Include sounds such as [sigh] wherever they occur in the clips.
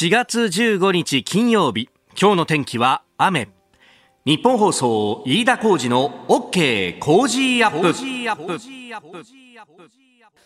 4月15日金曜日。今日の天気は雨。日本放送飯田浩二の OK 工事アップ。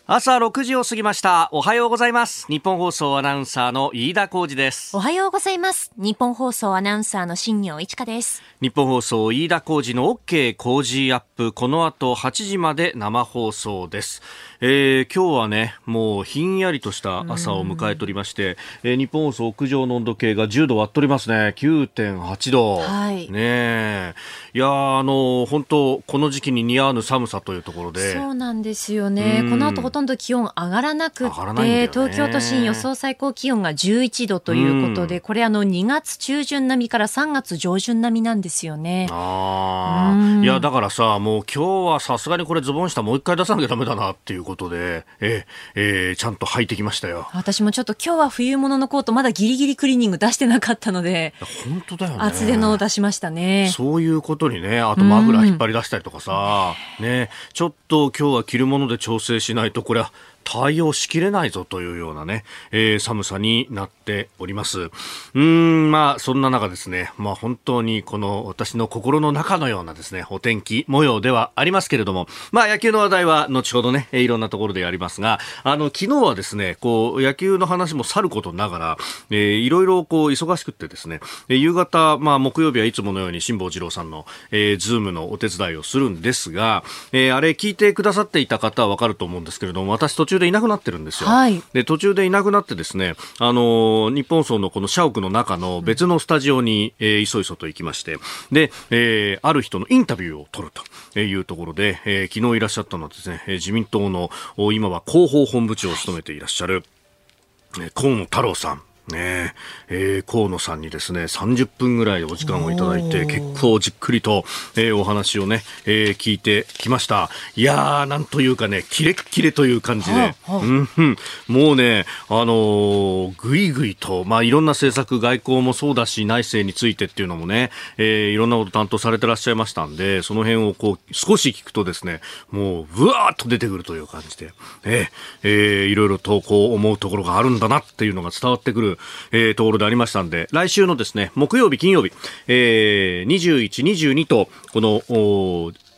朝6時を過ぎました。おはようございます。日本放送アナウンサーの飯田浩二です。おはようございます。日本放送アナウンサーの新業一華です。日本放送飯田浩二の OK 工事アップ。この後8時まで生放送ですえー、今日はね、もうひんやりとした朝を迎えておりまして、えー、日本放送屋上の温度計が10度割っておりますね。9.8度。はい。ねいやあの、本当この時期に似合わぬ寒さというところで。そうなんですよね。この後ほとんど気温上がらなくて、ね、東京都心予想最高気温が11度ということで、これあの2月中旬並みから3月上旬並みなんですよね。ああ。いや、だからさ、もう今日はさすがにこれズボン下もう一回出さなきゃダメだなっていうことことで、えー、えー、ちゃんと履いてきましたよ。私もちょっと今日は冬物のコートまだギリギリクリーニング出してなかったので、本当だよね。厚手のを出しましたね。そういうことにね、あとマフラー引っ張り出したりとかさ、ね、ちょっと今日は着るもので調整しないと、これは対応しきれないぞというようなね、えー、寒さになっております。うん、まあ、そんな中ですね、まあ本当にこの私の心の中のようなですね、お天気模様ではありますけれども、まあ野球の話題は後ほどね、いろんなところでやりますが、あの、昨日はですね、こう、野球の話もさることながら、えー、いろいろこう、忙しくってですね、夕方、まあ木曜日はいつものように辛坊治郎さんの、えー、ズームのお手伝いをするんですが、えー、あれ聞いてくださっていた方はわかると思うんですけれども、私途中中でいなくなってるんですよ。はい、で途中でいなくなってですね、あの日本層のこの社屋の中の別のスタジオに、えー、いそいそと行きまして、で、えー、ある人のインタビューを取るというところで、えー、昨日いらっしゃったのはですね、自民党の今は広報本部長を務めていらっしゃる、河野太郎さん。ね。えー、河野さんにですね30分ぐらいお時間をいただいて結構じっくりと、えー、お話をね、えー、聞いてきました。いやーなんというかねキレッキレという感じで、はあはあ、うん、もうねあのー、ぐいぐいとまあいろんな政策外交もそうだし内政についてっていうのもね、えー、いろんなこと担当されてらっしゃいましたんでその辺をこう少し聞くとですねもうぶわーっと出てくるという感じで、えーえー、いろいろとこう思うところがあるんだなっていうのが伝わってくるえー、ところでありましたんで、来週のですね、木曜日、金曜日、えー、21、22と、この、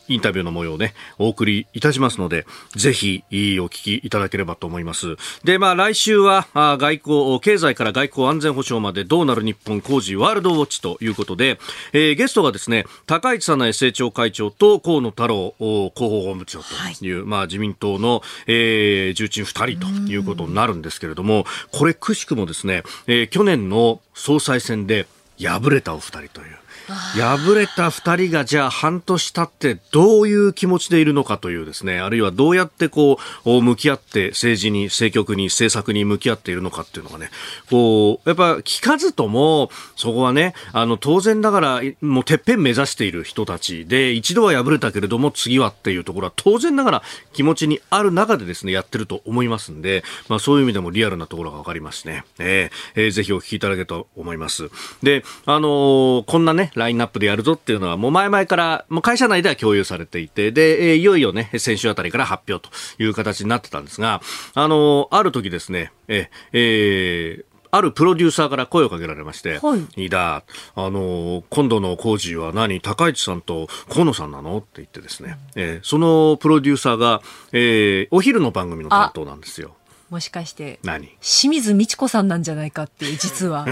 インタビューの模様をね、お送りいたしますので、ぜひ、お聞きいただければと思います。で、まあ、来週は、外交、経済から外交安全保障までどうなる日本工事ワールドウォッチということで、えー、ゲストがですね、高市早苗政調会長と河野太郎広報本部長という、はい、まあ、自民党の、えー、重鎮二人ということになるんですけれども、これくしくもですね、えー、去年の総裁選で敗れたお二人という、敗れた2人がじゃあ半年経ってどういう気持ちでいるのかというですね、あるいはどうやってこう、向き合って政治に、政局に、政策に向き合っているのかっていうのがね、こう、やっぱ聞かずとも、そこはね、あの、当然ながら、もうてっぺん目指している人たちで、一度は敗れたけれども次はっていうところは当然ながら気持ちにある中でですね、やってると思いますんで、まあそういう意味でもリアルなところがわかりますね。えー、えー、ぜひお聞きいただけると思います。で、あのー、こんなね、ラインナップでやるぞっていうのは、もう前々から、もう会社内では共有されていて、で、いよいよね、先週あたりから発表という形になってたんですが、あの、ある時ですね、え、えー、あるプロデューサーから声をかけられまして、はい、いだ、あの、今度の工事は何？高市さんと河野さんなの？って言ってですね、えー、そのプロデューサーが、えー、お昼の番組の担当なんですよ。もしかして何？清水美智子さんなんじゃないかっていう実は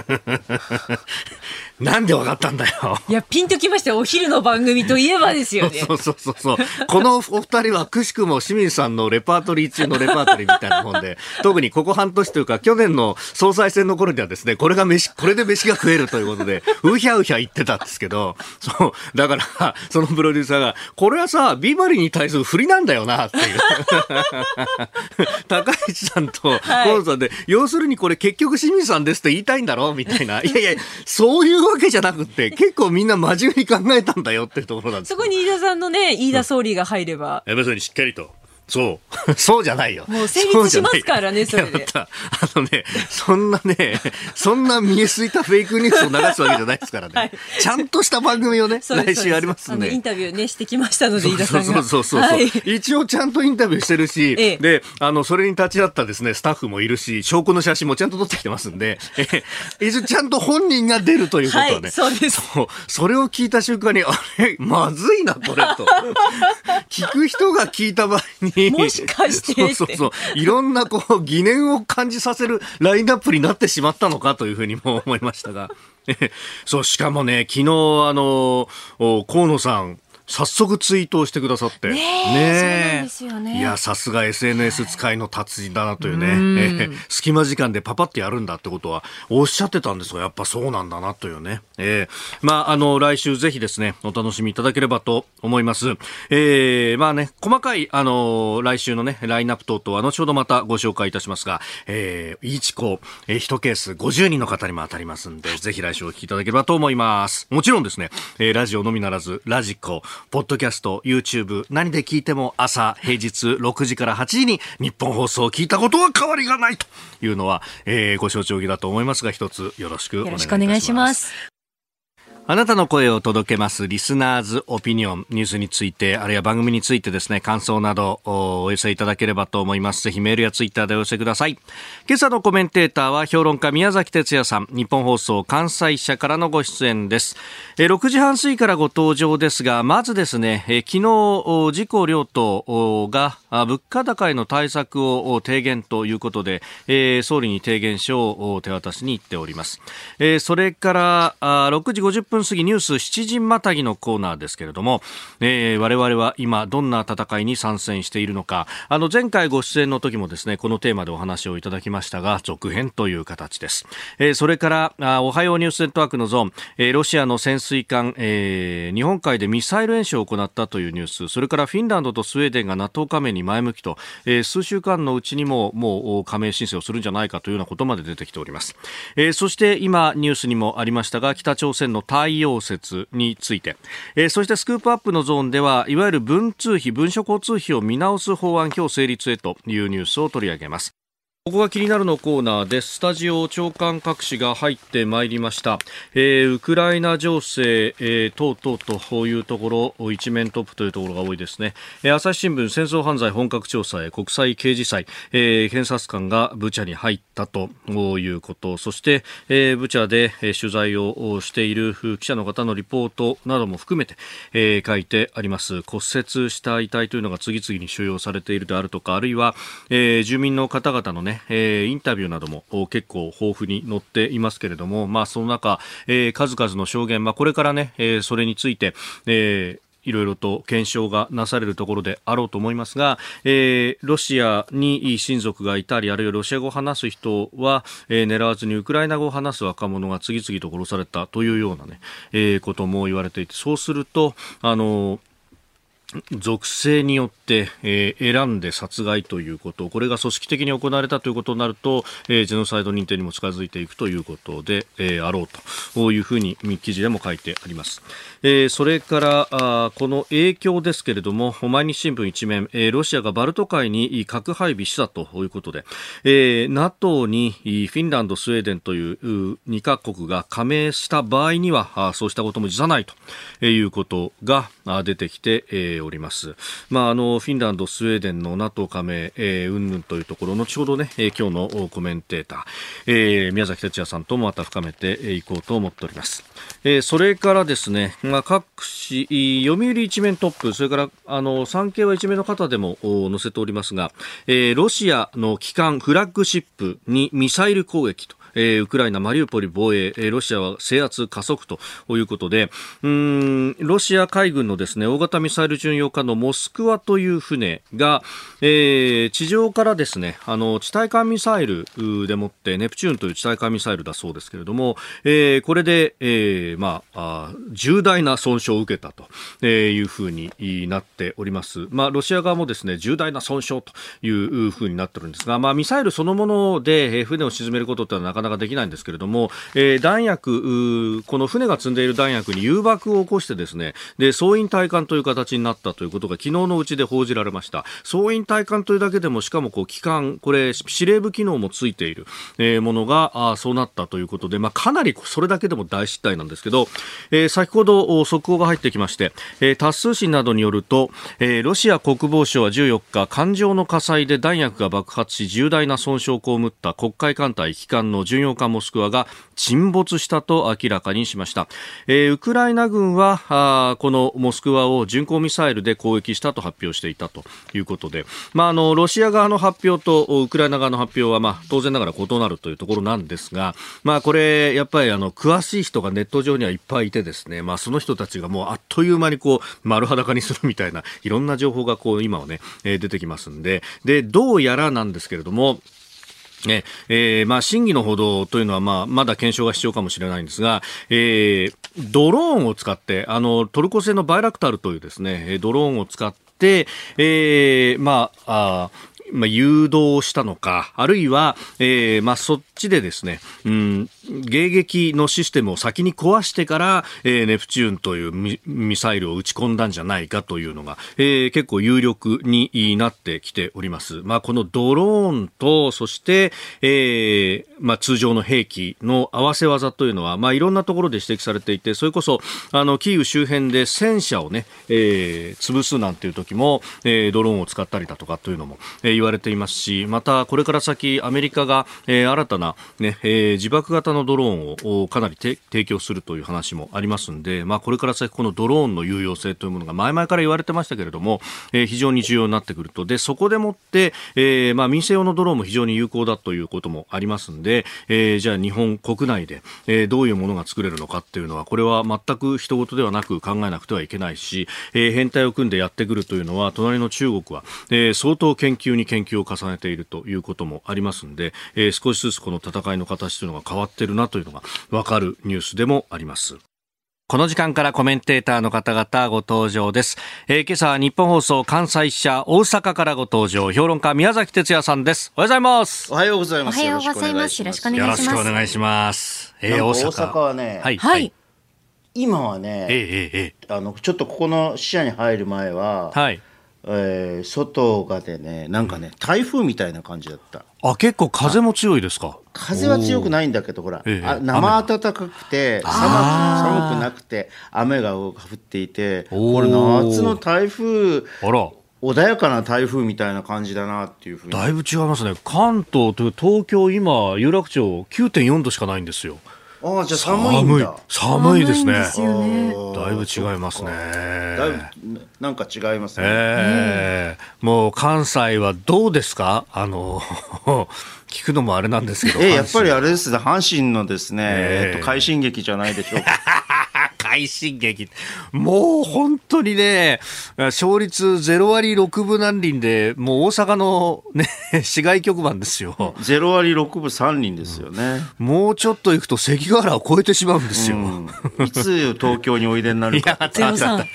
[laughs] なんでわかったんだよ。いや、ピンときましたよ。お昼の番組といえばですよね。[laughs] そうそうそうそう。このお二人はくしくも清水さんのレパートリー中のレパートリーみたいな本で、特にここ半年というか、去年の総裁選の頃にはですね、これが飯、これで飯が食えるということで、うひゃうひゃ言ってたんですけど、そう、だから、そのプロデューサーが、これはさ、ビバリーに対する振りなんだよな、っていう。[laughs] 高市さんと河野さんで、はい、要するにこれ結局清水さんですって言いたいんだろみたいな。いやいや、そういうわけじゃなくて、結構みんな真面目に考えたんだよっていうところなんです。そこに飯田さんのね、飯田総理が入れば。やっぱりしっかりと。そう。[laughs] そうじゃないよ。もう成立しますからね、それで。あのね、そんなね、そんな見えすいたフェイクニュースを流すわけじゃないですからね。はい、ちゃんとした番組をね、来週ありますんで。インタビューね、してきましたので、飯田さんが。そうそうそうそう、[laughs] はい、一応ちゃんとインタビューしてるし、ええ、で、あの、それに立ち会ったですね、スタッフもいるし、証拠の写真もちゃんと撮ってきてますんで、え一応ちゃんと本人が出るということはね。はい、そうです。そう。それを聞いた瞬間に、あれ、まずいな、これと。[laughs] 聞く人が聞いた場合に。もしかしてそうそうそう。いろんなこう疑念を感じさせるラインナップになってしまったのかというふうにも思いましたが。そう、しかもね、昨日、あの、河野さん、早速ツイートをしてくださって。ねねねいや、さすが SNS 使いの達人だなというね、えー、隙間時間でパパってやるんだってことはおっしゃってたんですが、やっぱそうなんだなというね。えー、まあ、あの、来週ぜひですね、お楽しみいただければと思います。えー、まあね、細かい、あの、来週のね、ラインナップ等々は後ほどまたご紹介いたしますが、えー、1個、えー、1ケース50人の方にも当たりますんで、ぜひ来週お聞きいただければと思います。もちろんですね、えー、ラジオのみならず、ラジコ、ポッドキャスト、YouTube、何で聞いても朝、平日6時から8時に日本放送を聞いたことは変わりがないというのは、えー、ご承知おきだと思いますが、一つよろしくお願いします。あなたの声を届けますリスナーズオピニオンニュースについてあるいは番組についてですね感想などお寄せいただければと思います。ぜひメールやツイッターでお寄せください。今朝のコメンテーターは評論家宮崎哲也さん日本放送関西社からのご出演です。え6時半過ぎからご登場ですがまずですね昨日自公両党が物価高への対策を提言ということで、総理に提言書を手渡しに行っております、それから6時50分分過ぎニュース7時またぎのコーナーですけれども、えー、我々は今どんな戦いに参戦しているのか。あの前回ご出演の時もですねこのテーマでお話をいただきましたが続編という形です、えー、それからあおはようニュースネットワークのゾーン、えー、ロシアの潜水艦、えー、日本海でミサイル演習を行ったというニュースそれからフィンランドとスウェーデンが NATO 加盟に前向きと、えー、数週間のうちにももう加盟申請をするんじゃないかというようなことまで出てきております、えー、そして今ニュースにもありましたが北朝鮮の太陽説について、えー、そしてスクープアップのゾーンではいわゆる文通費文書交通費を見直す法案今日成立へというニュースを取り上げます。ここが気になるのコーナーです。スタジオ長官各紙が入ってまいりました。えー、ウクライナ情勢、えー、等々というところ、一面トップというところが多いですね。えー、朝日新聞戦争犯罪本格調査へ国際刑事裁、えー、検察官がブチャに入ったということ、そして、えー、ブチャで、取材をしている記者の方のリポートなども含めて、えー、書いてあります。骨折した遺体というのが次々に収容されているであるとか、あるいは、えー、住民の方々のね、えー、インタビューなども結構豊富に載っていますけれども、まあ、その中、えー、数々の証言、まあ、これからね、えー、それについて、えーいろいろと検証がなされるところであろうと思いますが、えー、ロシアに親族がいたり、あるいはロシア語を話す人は、えー、狙わずにウクライナ語を話す若者が次々と殺されたというようなね、えー、ことも言われていて、そうすると、あの属性によって、えー、選んで殺害ということこれが組織的に行われたということになると、えー、ジェノサイド認定にも近づいていくということで、えー、あろうというふうに記事でも書いてあります、えー、それからあこの影響ですけれども毎日新聞一面、えー、ロシアがバルト海に核配備したということで、えー、NATO にフィンランドスウェーデンという2カ国が加盟した場合にはそうしたことも辞さないということが出てきて、えー、おります。まあ、あの、フィンランド、スウェーデンの NATO 加盟、えー、うんぬんというところ、後ほどね、えー、今日のコメンテーター、えー、宮崎哲也さんともまた深めていこうと思っております。えー、それからですね、まあ、各紙、読売一面トップ、それから、あの、産経は一面の方でも載せておりますが、えー、ロシアの機関フラッグシップにミサイル攻撃と、えー、ウクライナマリウポリ防衛、ロシアは制圧加速ということで、うん、ロシア海軍のですね、大型ミサイル巡洋艦のモスクワという船が、えー、地上からですね、あの、地対艦ミサイルでもって、ネプチューンという地対艦ミサイルだそうですけれども、えー、これで、えー、まあ、あ重大な損傷を受けたというふうになっております。まあ、ロシア側もですね、重大な損傷というふうになってるんですが、まあ、ミサイルそのもので船を沈めることってのはなかななかできないんですけれども、えー、弾薬、この船が積んでいる弾薬に誘爆を起こしてですね、で、総員体感という形になったということが昨日のうちで報じられました。総員体感というだけでも、しかもこう、機関、これ、司令部機能もついている、えー、ものが、あそうなったということで、まあ、かなりそれだけでも大失態なんですけど、えー、先ほど速報が入ってきまして、えー、タス通信などによると、えー、ロシア国防省は14日、艦上の火災で弾薬が爆発し、重大な損傷を被った黒海艦隊旗艦の巡洋艦モスクワが沈没したと明らかにしました。えー、ウクライナ軍はあこのモスクワを巡航ミサイルで攻撃したと発表していたということで、まあ、あのロシア側の発表とウクライナ側の発表は、まあ、当然ながら異なるというところなんですが、まあ、これやっぱりあの詳しい人がネット上にはいっぱいいてですね、まあ、その人たちがもうあっという間にこう丸裸にするみたいないろんな情報がこう今はね、えー、出てきますんででどうやらなんですけれどもねえーまあ、審議のほどというのは、まあ、まだ検証が必要かもしれないんですが、えー、ドローンを使ってあのトルコ製のバイラクタルというですねドローンを使って、えーまあ、あまあ、誘導したのか、あるいは、えー、まあ、そっちでですね、うん、迎撃のシステムを先に壊してから、えー、ネプチューンというミサイルを撃ち込んだんじゃないかというのが、えー、結構有力になってきております。まあ、このドローンと、そして、えー、まあ、通常の兵器の合わせ技というのは、まあ、いろんなところで指摘されていて、それこそ、あの、キーウ周辺で戦車をね、えー、潰すなんていう時も、えー、ドローンを使ったりだとかというのも、えー、言われていますし、また、これから先、アメリカが、えー、新たな、ね、えー、自爆型のドローンをかなり提供するという話もありますので、まあ、これから先このドローンの有用性というものが前々から言われてましたけれども、えー、非常に重要になってくると。でそこでもって、えーまあ、民生用のドローンも非常に有効だということもありますので、えー、じゃあ日本国内で、えー、どういうものが作れるのかっていうのはこれは全く人事ではなく考えなくてはいけないし、えー、変態を組んでやってくるというのは隣の中国は、えー、相当研究に研究を重ねているということもありますので、えー、少しずつこの戦いの形というのが変わっているなというのが分かるニュースでもあります。この時間からコメンテーターの方々ご登場です。えー、今朝は日本放送関西支社大阪からご登場、評論家宮崎哲也さんです。おはようございます。おはようございます。おはようございます。よろしくお願いします。よろしくお願いします。えー、大阪。大阪はね、はい。はい、今はね、えー、えー、あの、ちょっとここの支社に入る前は、はい。えー、外がでねなんかね台風みたいな感じだったあ結構風も強いですか？風は強くないんだけどほら、ええ、あ生暖かくて寒寒くなくて雨が降っていてこれ夏の台風あら。穏やかな台風みたいな感じだなっていうふうに。だいぶ違いますね。関東と東京今有楽町9.4度しかないんですよああじゃあ寒いんだ。寒いですね。だいぶ違いますね。だいぶなんか違いますね、えー、もう関西はどうですか？あの [laughs] 聞くのもあれなんですけど、えー、やっぱりあれですね。阪神のですね、えー、えっと快進撃じゃないでしょうか快進撃。もう本当にね、勝率0割6分何厘で、もう大阪のね、[laughs] 市街局番ですよ。0割6分3厘ですよね、うん。もうちょっと行くと関ヶ原を超えてしまうんですよ。うん、いつ東京においでになるか。03。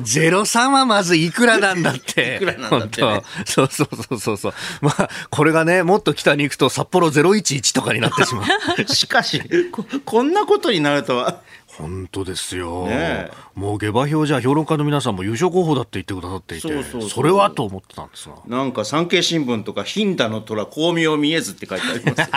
03はまずいくらなんだって。いくらなんだって、ね、そうそうそうそうそう。まあ、これがね、もっと北に行くと札幌011とかになってしまう。[laughs] しかしこ、[laughs] こんなことになるとは。本当ですよ、ね、もう下馬評じゃ評論家の皆さんも優勝候補だって言ってくださっていてそれはと思ってたんですがなんか産経新聞とか「貧太の虎巧妙見えず」って書いてあります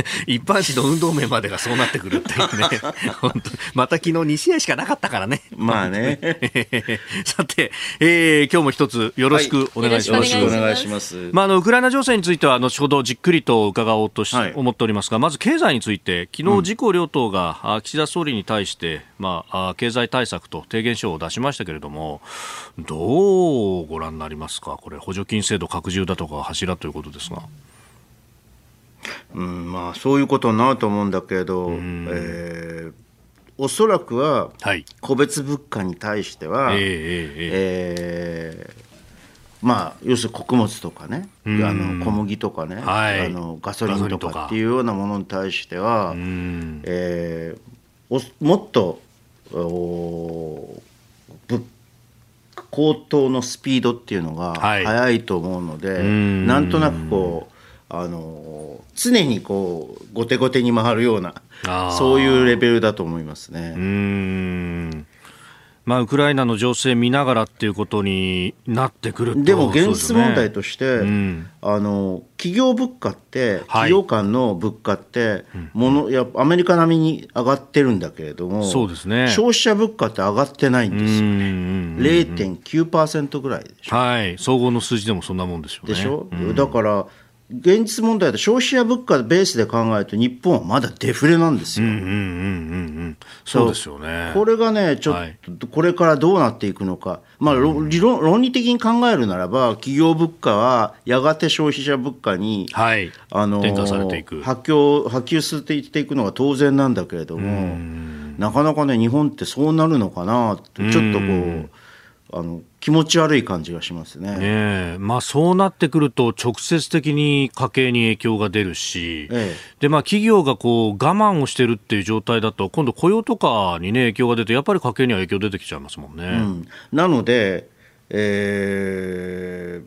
[laughs] 一般紙の運動面までがそうなってくるっていうね。[laughs] 本当また昨日2試合しかなかったからね。まあね。[laughs] さて、えー、今日も一つよろしくお願いします、はい、よろしくお願いします、まあ、あのウクライナ情勢については後ほどじっくりと伺おうとし、はい、思っておりますがまず経済について昨日自公両党が、岸田総理に対して、まあ、経済対策と提言書を出しましたけれどもどうご覧になりますか？これ補助金制度拡充だとか柱ということですが。うんまあ、そういうことになると思うんだけど、えー、おそらくは個別物価に対しては、はい、えー、えーまあ、要するに穀物とかね、あの小麦とかね、はい、あのガソリンとかっていうようなものに対しては、えー、もっと高騰のスピードっていうのが速い。と思うので、はい、なんとなくこうあの常にこう後手後手に回るようなそういうレベルだと思いますね。うんまあ、ウクライナの情勢見ながらっていうことになってくるでも現実問題として、ね。うん、あの企業物価って、企業間の物価って、ものやアメリカ並みに上がってるんだけれども、そうですね、消費者物価って上がってないんですよ、0.9%ぐらいでしょ、はい、総合の数字でもそんなもんでしょう、ね、でしょ、うん、だから現実問題で消費者物価ベースで考えると日本はまだデフレなんですよ。そうですよね。これがねちょっとこれからどうなっていくのか、まあ論論理的に考えるならば企業物価はやがて消費者物価に、はい、あの転嫁されていく。波及波及していっていくのが当然なんだけれども、なかなかね日本ってそうなるのかなとちょっとこう。あの気持ち悪い感じがしますね。ねまあ、そうなってくると直接的に家計に影響が出るし、ええ、でまあ、企業がこう我慢をしてるっていう状態だと今度雇用とかに、ね、影響が出てやっぱり家計には影響出てきちゃいますもんね。うん、なので、え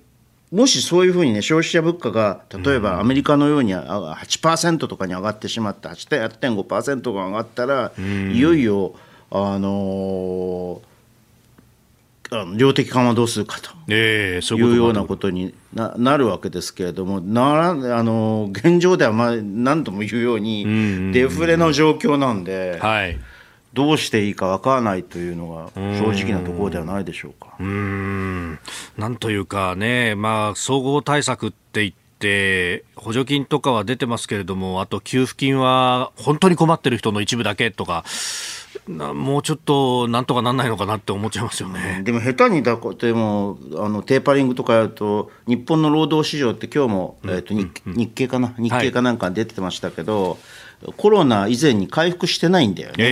ー、もしそういうふうにね消費者物価が例えばアメリカのように8%とかに上がってしまった8.5%が上がったら、いよいよあのー量的緩和どうするかというようなことにななるわけですけれどもならあの現状ではまあ何度も言うようにデフレの状況なんで、はい、どうしていいか分からないというのが正直なところではないでしょうか。うん。なんというかね、まあ、総合対策って言って補助金とかは出てますけれどもあと給付金は本当に困ってる人の一部だけとかもうちょっとなんとかなんないのかなって思っちゃいますよね。でも下手にだでもあのテーパリングとかやると日本の労働市場って今日も、えーと日日経かな？日経かなんか出てましたけど、はい、コロナ以前に回復してないんだよね。えー、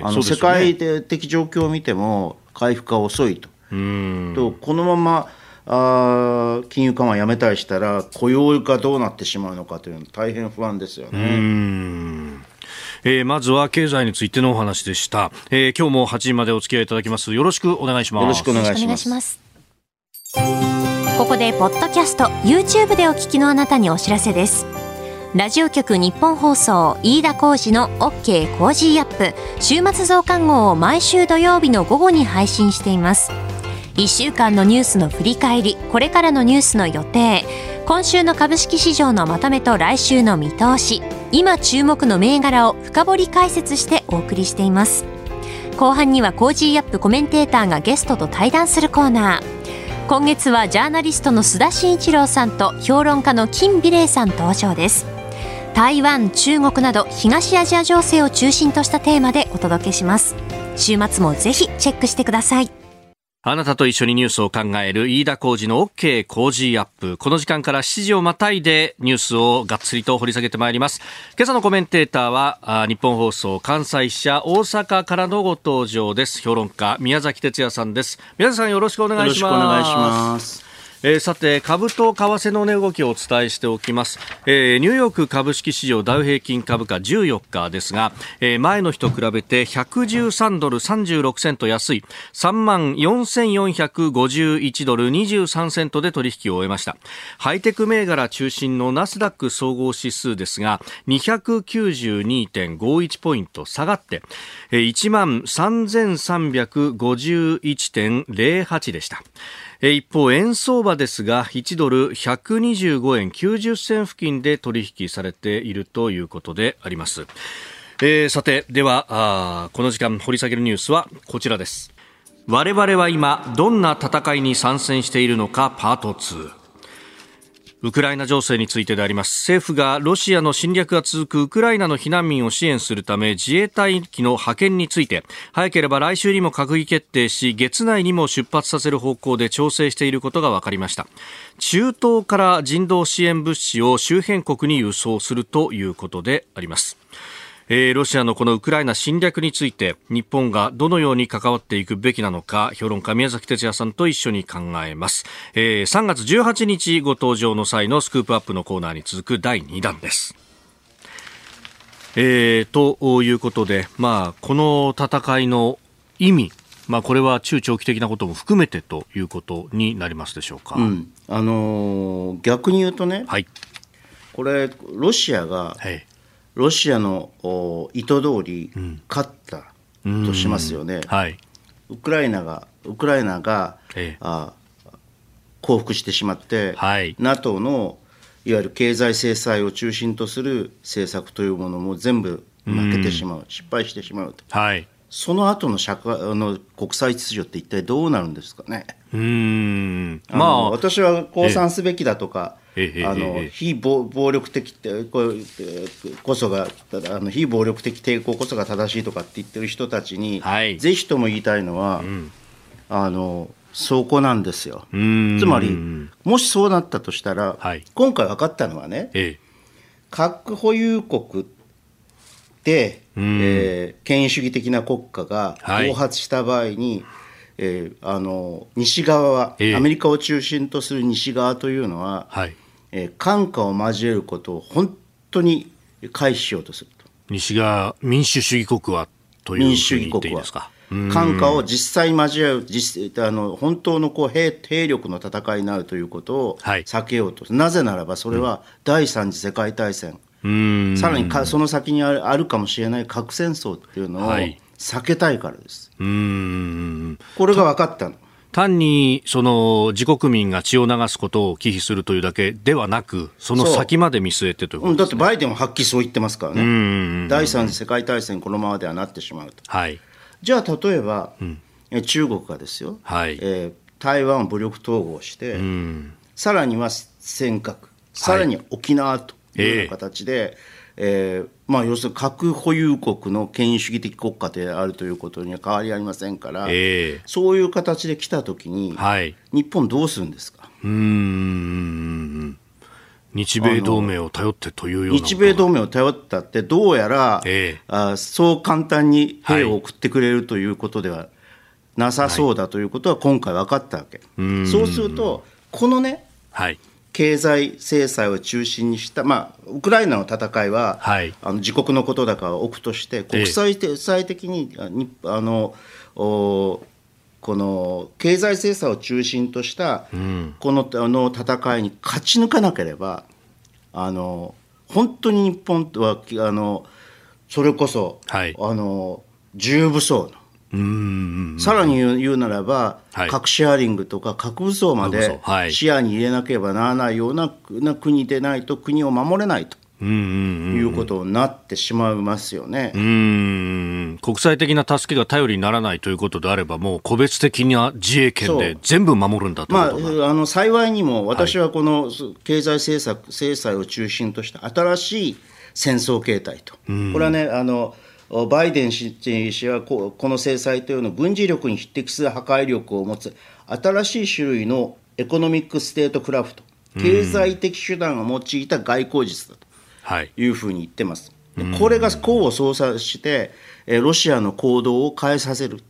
えー、あの世界的状況を見ても回復が遅いと。とこのままあ金融緩和やめたりしたら雇用がどうなってしまうのかというのは大変不安ですよね。えー、まずは経済についてのお話でした、えー、今日も8時までお付き合いいただきます。よろしくお願いします。よろしくお願いします。ここでポッドキャスト YouTube でお聞きのあなたにお知らせです。ラジオ局ニッポン放送飯田浩司の OK コージーアップ。週末増刊号を毎週土曜日の午後に配信しています。1週間のニュースの振り返りこれからのニュースの予定。今週の株式市場のまとめと来週の見通し今注目の銘柄を深掘り解説してお送りしています。後半にはコージーアップコメンテーターがゲストと対談するコーナー。今月はジャーナリストの須田慎一郎さんと評論家の金美齢さん登場です。台湾中国など東アジア情勢を中心としたテーマでお届けします。週末もぜひチェックしてください。あなたと一緒にニュースを考える飯田浩二の OK 工事アップ。この時間から7時をまたいでニュースをがっつりと掘り下げてまいります。今朝のコメンテーターは、日本放送関西支社大阪からのご登場です。評論家宮崎哲也さんです。宮崎さんよろしくお願いします。よろしくお願いします。えー、さて株と為替の値動きをお伝えしておきます、えー、ニューヨーク株式市場ダウ平均株価14日ですが、えー、前の日と比べて113ドル36セント安い。3万4451ドル23セントで取引を終えました。ハイテク銘柄中心のナスダック総合指数ですが292.51ポイント下がって1万3351.08でした。一方、円相場ですが、1ドル125円90銭付近で取引されているということであります。えー、さて、ではこの時間掘り下げるニュースはこちらです。我々は今、どんな戦いに参戦しているのか、パート2。ウクライナ情勢についてであります。政府がロシアの侵略が続くウクライナの避難民を支援するため自衛隊機の派遣について早ければ来週にも閣議決定し月内にも出発させる方向で調整していることが分かりました。中東から人道支援物資を周辺国に輸送するということであります。えー、ロシアのこのウクライナ侵略について日本がどのように関わっていくべきなのか評論家宮崎哲也さんと一緒に考えます、えー、3月18日ご登場の際のスクープアップのコーナーに続く第2弾です。えー、ということで、まあ、この戦いの意味、まあ、これは中長期的なことも含めてということになりますでしょうか、うん、あのー、逆に言うとね、はい。これロシアが、はい、ロシアの意図通り勝ったとしますよね、はい、ウクライナがウクライナが、ええ、あ降伏してしまって、はい、NATO のいわゆる経済制裁を中心とする政策というものも全部負けてしまう、失敗してしまうと、はい、その後の社会の国際秩序って一体どうなるんですかね。うん。まあ、私は降参すべきだとか、あの非暴力的こそがあの非暴力的抵抗こそが正しいとかって言ってる人たちに、はい、ぜひとも言いたいのは、うん、あのそこなんですよ。つまりもしそうなったとしたら、はい、今回分かったのはね、ええ、核保有国で、えー、権威主義的な国家が暴発した場合に、はい、えー、あの西側は、え。アメリカを中心とする西側というのは、はい、えー、感化を交えることを本当に回避しようとすると。西側民主主義国はというふうに言っていいですか？感化を実際交える実あの本当のこう兵兵力の戦いになるということを避けようと、はい、なぜならばそれは第三次世界大戦、さらにかその先にあるあるかもしれない核戦争っていうのを避けたいからです。はい、これが分かったの。単にその自国民が血を流すことを忌避するというだけではなく、その先まで見据えてということ、ね、だってバイデンははっきりそう言ってますからね、第三次世界大戦、このままではなってしまうと。はい、じゃあ、例えば、うん、中国がですよ、はい。えー、台湾を武力統合して、さらには尖閣、さらに沖縄という形で、えー、まあ、要するに核保有国の権威主義的国家であるということには変わりありませんから、えー、そういう形で来たときに、はい、日本どうするんですか？うん。日米同盟を頼ってというような日米同盟を頼ったって、どうやら、えー、あそう簡単に兵を送ってくれるということではなさそうだということは今回分かったわけ、はい、そうすると、このね、はい経済制裁を中心にした、まあ、ウクライナの戦いは、はい、あの自国のことだから置くとして、国際的に、ええ、あのこの経済制裁を中心とした、このあの戦いに勝ち抜かなければ、あの本当に日本はあのそれこそ、はい、あの重武装の。さらに言うならば、はい、核シェアリングとか核武装まで視野に入れなければならないような国でないと国を守れないと。いうことになってしまいますよね。うん。国際的な助けが頼りにならないということであれば、もう個別的な自衛権で全部守るんだとまあ、あの幸いにも、私はこの経済政策、はい、制裁を中心とした新しい戦争形態と、これはね、あのバイデン氏はこの制裁というのは軍事力に匹敵する破壊力を持つ新しい種類の economic statecraft 経済的手段を用いた外交術だとい。うふうに言ってます。これが功を操作してロシアの行動を変えさせる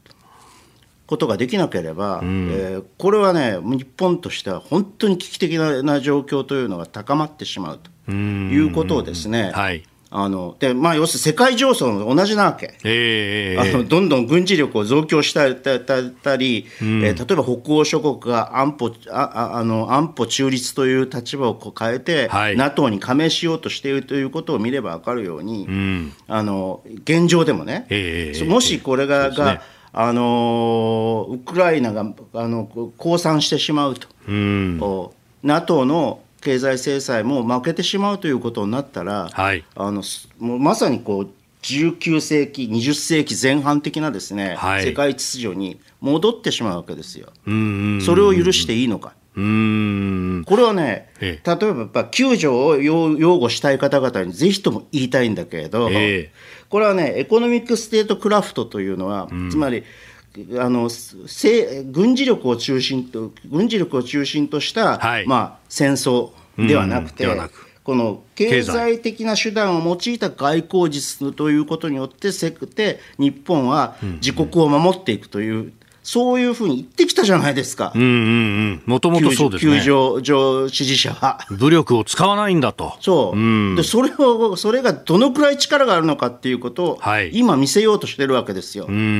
ことができなければ、うん、えー、これはね日本としては本当に危機的な状況というのが高まってしまうということをですね、はい、あのでまあ、要するに世界情勢も同じなわけ、えー、あのどんどん軍事力を増強したたり、うん、えー、例えば北欧諸国が安保ああの安保中立という立場を変えて、はい、NATO に加盟しようとしているということを見れば分かるように、うん、あの現状でもね、えー、もしこれが,、があのウクライナがあの降参してしまうと、うん、NATO の経済制裁も負けてしまうということになったら、はい、あのもうまさにこう19世紀、20世紀前半的なですね、はい、世界秩序に戻ってしまうわけですよ。それを許していいのか。うんこれはね、例えばやっぱ9条を擁護したい方々にぜひとも言いたいんだけれど、これはね、 economic statecraft というのは、つまり、あの軍事力を中心と軍事力を中心とした、はい、まあ、戦争ではなくて、この経済。的な手段を用いた外交術ということによってせくて日本は自国を守っていくという。そういうふうに言ってきたじゃないですか。うんうんうん。もともとそうですね。球場上支持者は。武力を使わないんだと。そう。うん、で、それを、それがどのくらい力があるのかっていうことを、はい、今見せようとしてるわけですよ。うんうんうんう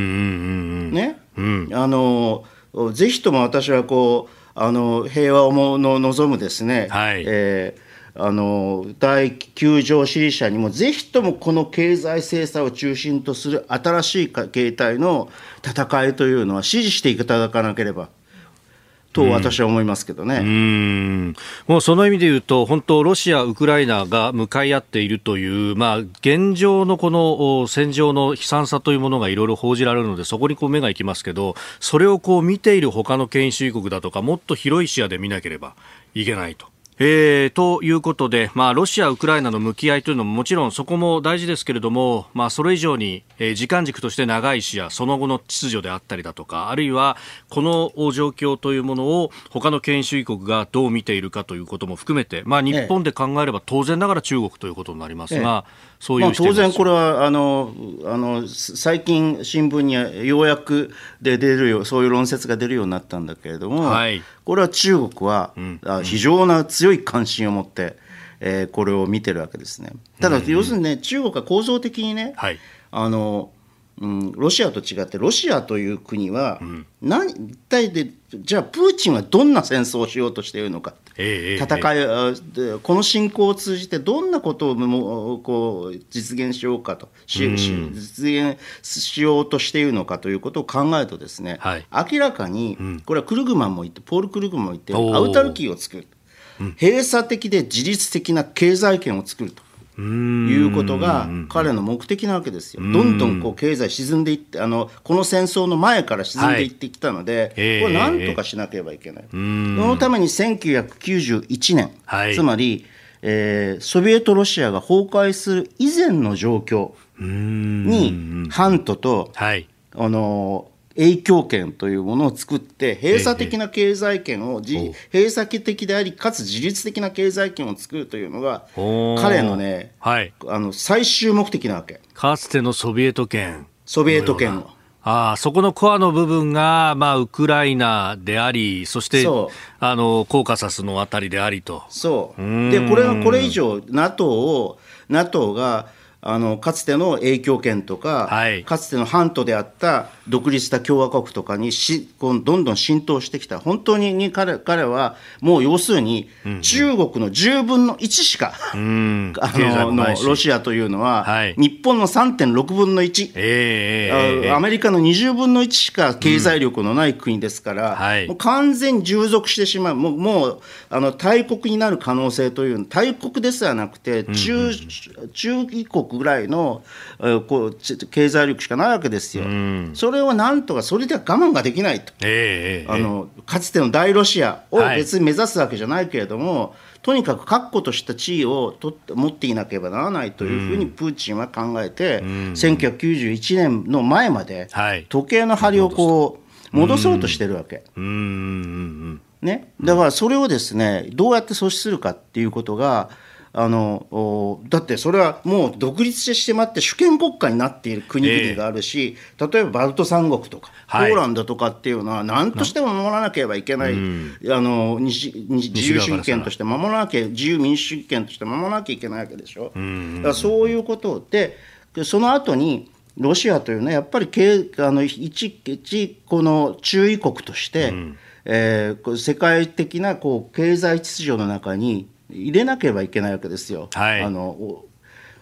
ん。ね。うん、あの、ぜひとも私はこう、あの平和をもの望むですね、はい、えーあの大球場支持者にもぜひともこの経済制裁を中心とする新しい形態の戦いというのは支持していただかなければ。と私は思いますけどね、うん、もうその意味で言うと、本当、ロシア、ウクライナが向かい合っているという、まあ、現状のこの戦場の悲惨さというものがいろいろ報じられるので、そこにこう目がいきますけど、それをこう見ている他の権威主義国だとか、もっと広い視野で見なければいけないと。えー、ということで、まあ、ロシア、ウクライナの向き合いというのももちろんそこも大事ですけれども、まあ、それ以上に、えー、時間軸として長い視野、その後の秩序であったりだとか、あるいはこの状況というものを他の権威主義国がどう見ているかということも含めて、まあ、日本で考えれば当然ながら中国ということになりますが、ええ。そういう、まあ、当然これはあのあの最近新聞にはようやくで出るよそういう論説が出るようになったんだけれども、はい、これは中国は、うん、非常な強い関心を持って、えー、これを見てるわけですね。ただ、要するにね中国は構造的にね、はい、あのうん、ロシアと違ってロシアという国は何、一体でじゃあプーチンはどんな戦争をしようとしているのか、えー、戦い、えー、この侵攻を通じてどんなことをもこう実現しようかと。し、うん、実現しようとしているのかということを考えるとですね、はい、明らかにこれはクルグマンも言ってポール・クルグマンも言ってアウタルキーを作る、閉鎖的で自律的な経済圏を作ると。いうことが彼の目的なわけですよ。どんどんこう経済沈んでいってあのこの戦争の前から沈んでいってきたので、はい、これなんとかしなければいけない。そのために1991年、はい、つまり、えー、ソビエトロシアが崩壊する以前の状況にハントと、はい、あの影響権というものを作って閉鎖的な経済圏を、閉鎖的でありかつ自律的な経済圏を作るというのが彼のね、はい、あの最終目的なわけ。かつてのソビエト圏。ソビエト圏の。ああそこのコアの部分が、まあ、ウクライナであり、そしてあのコーカサスのあたりでありと。そう。でこれはこれ以上、NATO を NATO があのかつての影響権とか、はい、かつてのハントであった独立した共和国とかにしこうどんどん浸透してきた、本当に彼彼はもう要するに、中国の10分の1しか、うん、[laughs] あののロシアというのは、はい、日本の3.6分の1、えー、アメリカの20分の1しか経済力のない国ですから、うん。はい、もう完全に従属してしまう、もうもうあの大国になる可能性という、大国ですらなくて、中,、うん、中国ぐらいのこう経済力しかないわけですよ。それをなんとかそれでは我慢ができないと、えー、あのかつての大ロシアを別に目指すわけじゃないけれども、はい、とにかく確固とした地位をと持っていなければならないというふうにプーチンは考えて、うん、1991年の前まで時計の針をこう戻そうとしてるわけ。ね、だからそれをですねどうやって阻止するかっていうことがあのだってそれはもう独立してしまって主権国家になっている国々があるし、えー、例えばバルト三国とか、ポーランドとかっていうのは何としても守らなければいけない、あの自由主義権として守らなきゃ自由民主主義権として守らなきゃいけないわけでしょ。だからそういうことでその後にロシアというのはやっぱりあの一一この注意国として、うん、えー、世界的なこう経済秩序の中に入れなければいけないわけですよ。はい、あの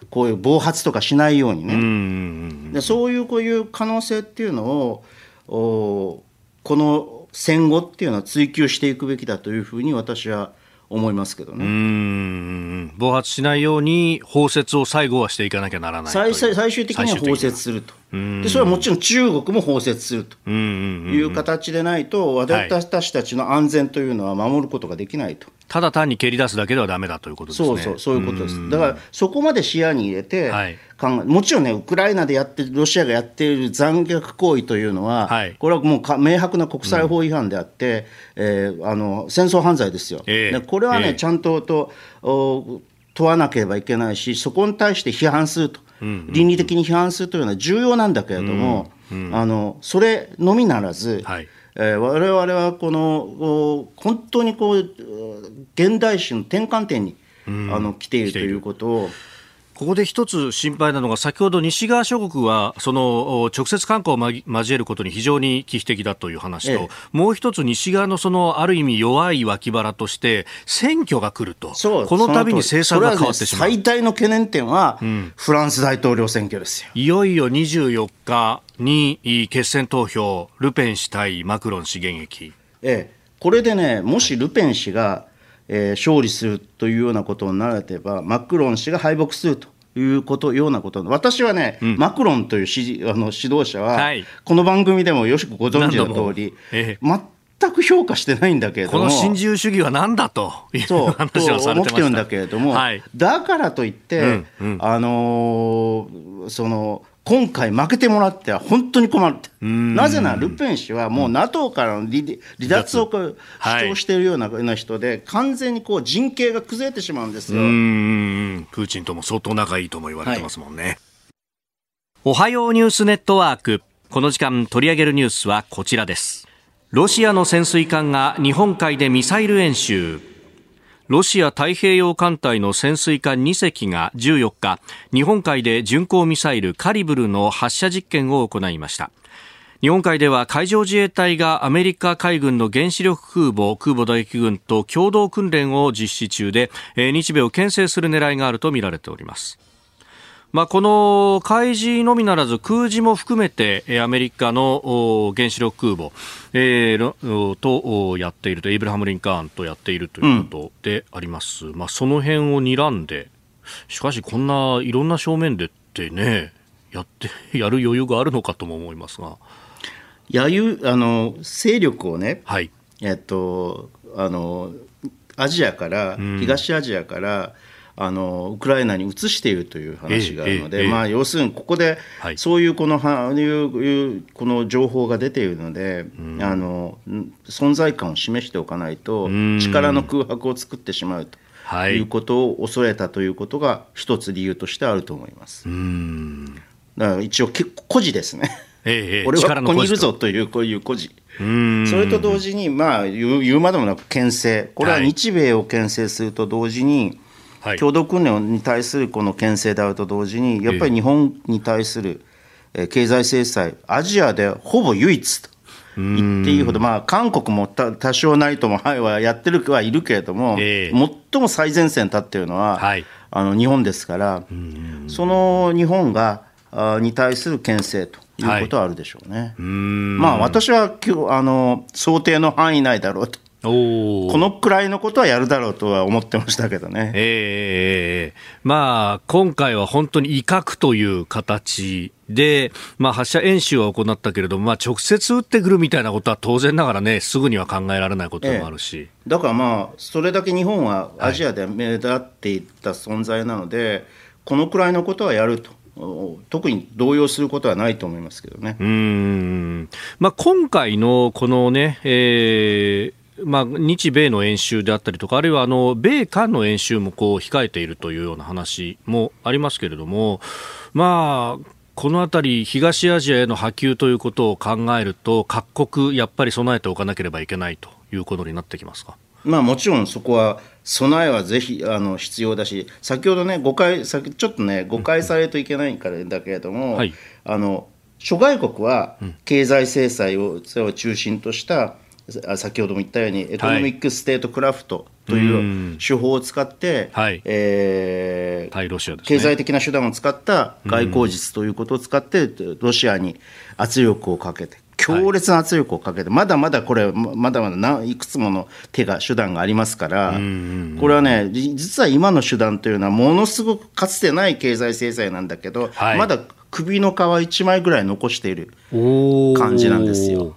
こういう暴発とかしないようにね。でそういうこういう可能性っていうのをおこの戦後っていうのは追求していくべきだというふうに私は思いますけどね。暴発しないように包摂を最後はしていかなきゃならない最最終的には包摂すると。でそれはもちろん中国も包摂すると。いう形でないと私たちの安全というのは守ることができないと。ただ単に蹴り出すだけではだめだということですね。そうそう、そういうことです。だから、そこまで視野に入れて、はい、もちろんね、ウクライナでやってロシアがやっている残虐行為というのは、はい、これはもう明白な国際法違反であって、うん、えー、あの戦争犯罪ですよ。えー、これはね、えー、ちゃんとと問わなければいけないし、そこに対して批判すると、倫理的に批判するというのは重要なんだけれども、うんうん、あのそれのみならず、はいえー、我々はこの本当にこう現代史の転換点に、うん、あの来ているということをここで一つ心配なのが、先ほど西側諸国は、その直接関係を交えることに非常に危機的だという話と、ええ、もう一つ西側のそのある意味弱い脇腹として、選挙が来ると、この度に政策が変わってしまう、ね、最大の懸念点は、うん、フランス大統領選挙ですよ。いよいよ24日に決選投票、ルペン氏対マクロン氏現役。ええ、これでね、もしルペン氏が、えー、勝利するというようなことになれば、マクロン氏が敗北するということようなこと。私はね、うん、マクロンという指あの指導者は、はい、この番組でもよしくご存知の通り、ええ、全く評価してないんだけれども、この新自由主義は何だという話をされて思ってるんだけれども、はい、だからといって、うんうん、あのー、その今回負けてもらっては本当に困るなぜならルペン氏はもう NATO からの離脱を主張しているような人で、完全にこう人形が崩れてしまうんですよ。プーチンとも相当仲いいとも言われてますもんね、はい、おはようニュースネットワーク。この時間取り上げるニュースはこちらです。ロシアの潜水艦が日本海でミサイル演習ロシア太平洋艦隊の潜水艦2隻が14日日本海で巡航ミサイルカリブルの発射実験を行いました。日本海では海上自衛隊がアメリカ海軍の原子力空母空母打撃軍と共同訓練を実施中で日米を牽制する狙いがあるとみられております。まあ、この海事のみならず空事も含めてアメリカの原子力空母、えー、とやっているとエイブラハム・リンカーンとやっているということであります、うん、まあ、その辺を睨んでしかしこんないろんな正面でってねやって [laughs] やる余裕があるのかとも思いますが。余裕あの勢力をね、はい。えっと、あのアジアから、東アジアから、あのウクライナに移しているという話があるので、まあ、要するにここで、そういうこのはいうこの情報が出ているので、あの存在感を示しておかないと力の空白を作ってしまうと。はい、いうことを恐れたということが一つ理由としてあると思います。だから一応結構孤児ですね。ええ、[laughs] 俺はここにいるぞというこういう孤児。それと同時に、まあ、言うまでもなく牽制。これは日米を牽制すると同時に、はい、共同訓練に対するこの牽制であると同時に、やっぱり日本に対する経済制裁、アジアでほぼ唯一と言っていいほど、まあ、韓国も多少ないとも、はい、はやってるはいるけれども、えー、最も最前線に立っているのは、はい、あの日本ですから、その日本があに対する牽制ということはあるでしょうね。はい、まあ、私は今日あの想定の範囲内だろうと。このくらいのことはやるだろうとは思ってましたけどね。えー、まあ、今回は本当に威嚇という形で、まあ、発射演習は行ったけれども、まあ、直接撃ってくるみたいなことは当然ながらね、すぐには考えられないこともあるし。えー、だからまあ、それだけ日本はアジアで目立っていった存在なので、はい、このくらいのことはやると。特に動揺することはないと思いますけどね。うんまあ、今回のこのね、えーまあ、日米の演習であったりとか、あるいはあの米韓の演習もこう控えているというような話もありますけれども、まあ、このあたり、東アジアへの波及ということを考えると、各国、やっぱり備えておかなければいけないということになってきますか？まあ、もちろんそこは備えはぜひあの必要だし、先ほどね、誤解ちょっとね、誤解されるといけないからだけれども、はい、あの諸外国は経済制裁を中心とした先ほども言ったように economic statecraft という手法を使って、はい。経済的な手段を使った外交術ということを使って、ロシアに圧力をかけて、強烈な圧力をかけて、まだまだこれ、まだまだいくつもの手が、手段がありますから、これはね、実は今の手段というのは、ものすごくかつてない経済制裁なんだけど、はい、まだ首の皮1枚ぐらい残している感じなんですよ。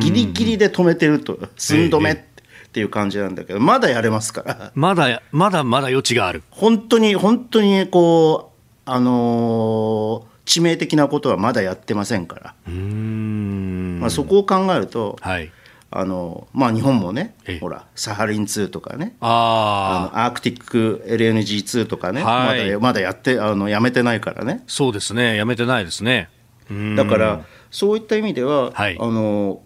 ギリギリで止めてると寸止めっていう感じなんだけどまだやれますから。まだまだまだ余地がある。本当に本当にこうあのー致命的なことはまだやってませんから、まあ、そこを考えると、はい、あのまあ、日本もね、ほら、サハリン2とかね、あのアークティック LNG2 とかね、はい、まだまだやってあのやめてないからね。そうですね、やめてないですね。だから、そういった意味では、はい、あの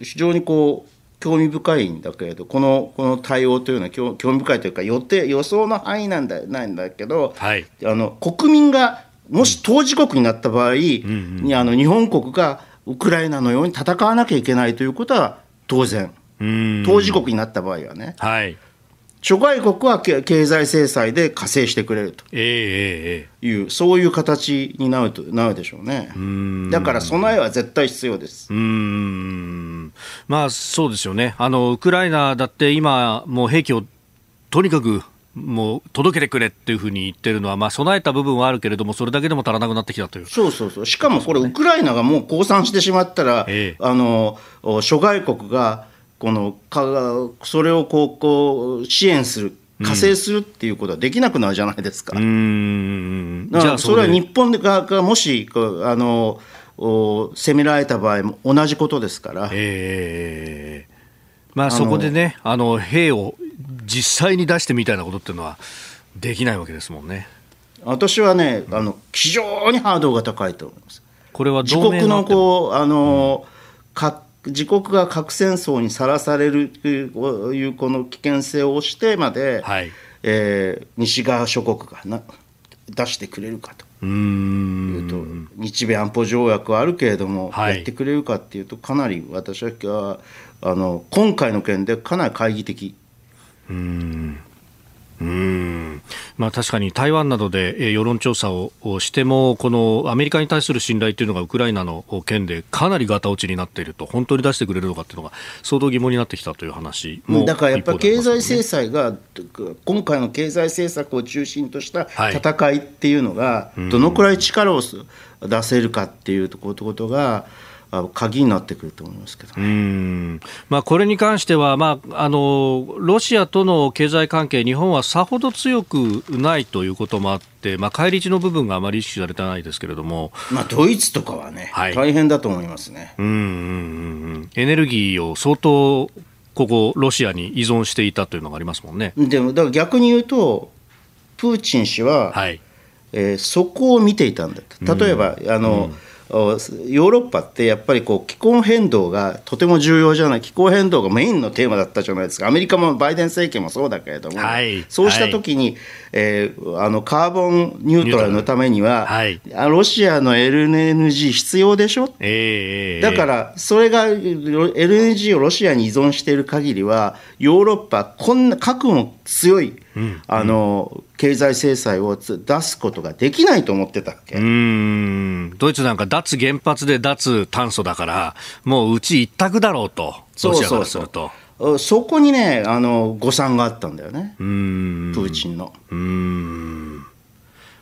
非常にこう興味深いんだけれどこのこの対応というのは興味深いというか予定予想の範囲なんだないんだけど、はい、あの国民がもし当事国になった場合、にあの日本国がウクライナのように戦わなきゃいけないということは当然。当事国になった場合はね。はい諸外国は経済制裁で加勢してくれると。いう、えー、そういう形になるとなるでしょうね。だから備えは絶対必要です。うん。まあそうですよね。あのウクライナだって今もう兵器をとにかくもう届けてくれっていうふうに言ってるのは、まあ、備えた部分はあるけれども、それだけでも足らなくなってきたという。そうそうそう、しかもこれ、ウクライナがもう降参してしまったら、ええ、あの諸外国がこのかそれをこうこう支援する。加勢するっていうことはできなくなるじゃないですか。うん、だからそれは日本ががもしあの攻められた場合も同じことですから。えーまあ、そこでねあの兵を実際に出してみたいなことっていうのはできないわけですもんね。私はね、あの非常にハードルが高いと思います。これは自国のこうあの、うん、自国が核戦争にさらされるというこの危険性をしてまで、はい。えー、西側諸国がな出してくれるかと。いうと日米安保条約はあるけれども、はい、やってくれるかっていうとかなり私はあの今回の件でかなり懐疑的。うんうん。まあ、確かに台湾などで世論調査をしてもこのアメリカに対する信頼というのがウクライナの件でかなりガタ落ちになっていると本当に出してくれるのかというのが相当疑問になってきたという話も、だからやっぱり経済制裁が、今回の経済政策を中心とした戦いっていうのがどのくらい力を出せるかっていうことが。鍵になってくると思いますけど、ね、まあ、これに関しては、まあ、あのロシアとの経済関係、日本はさほど強くないということもあって、まあ、返り血の部分があまり意識されてないですけれども、まあ、ドイツとかはね、はい、大変だと思いますね。うんうんうん、エネルギーを相当ここ、ロシアに依存していたというのがありますもんね。でもだから逆に言うと、プーチン氏は、はい。えー、そこを見ていたんだと。例えば、うん、あの、うんヨーロッパってやっぱりこう気候変動がとても重要じゃない気候変動がメインのテーマだったじゃないですか。アメリカもバイデン政権もそうだけれども、はい、そうした時に、はい、えー、あのカーボンニュートラルのためには、はい、ロシアの LNG 必要でしょ、えー、だからそれが LNG をロシアに依存している限りはヨーロッパこんな核も強いあの経済制裁を出すことができないと思ってたっけ？うん。ドイツなんか脱原発で脱炭素だからもううち一択だろうとロシアからすると。そこにねあの誤算があったんだよね。プーチンの。うん。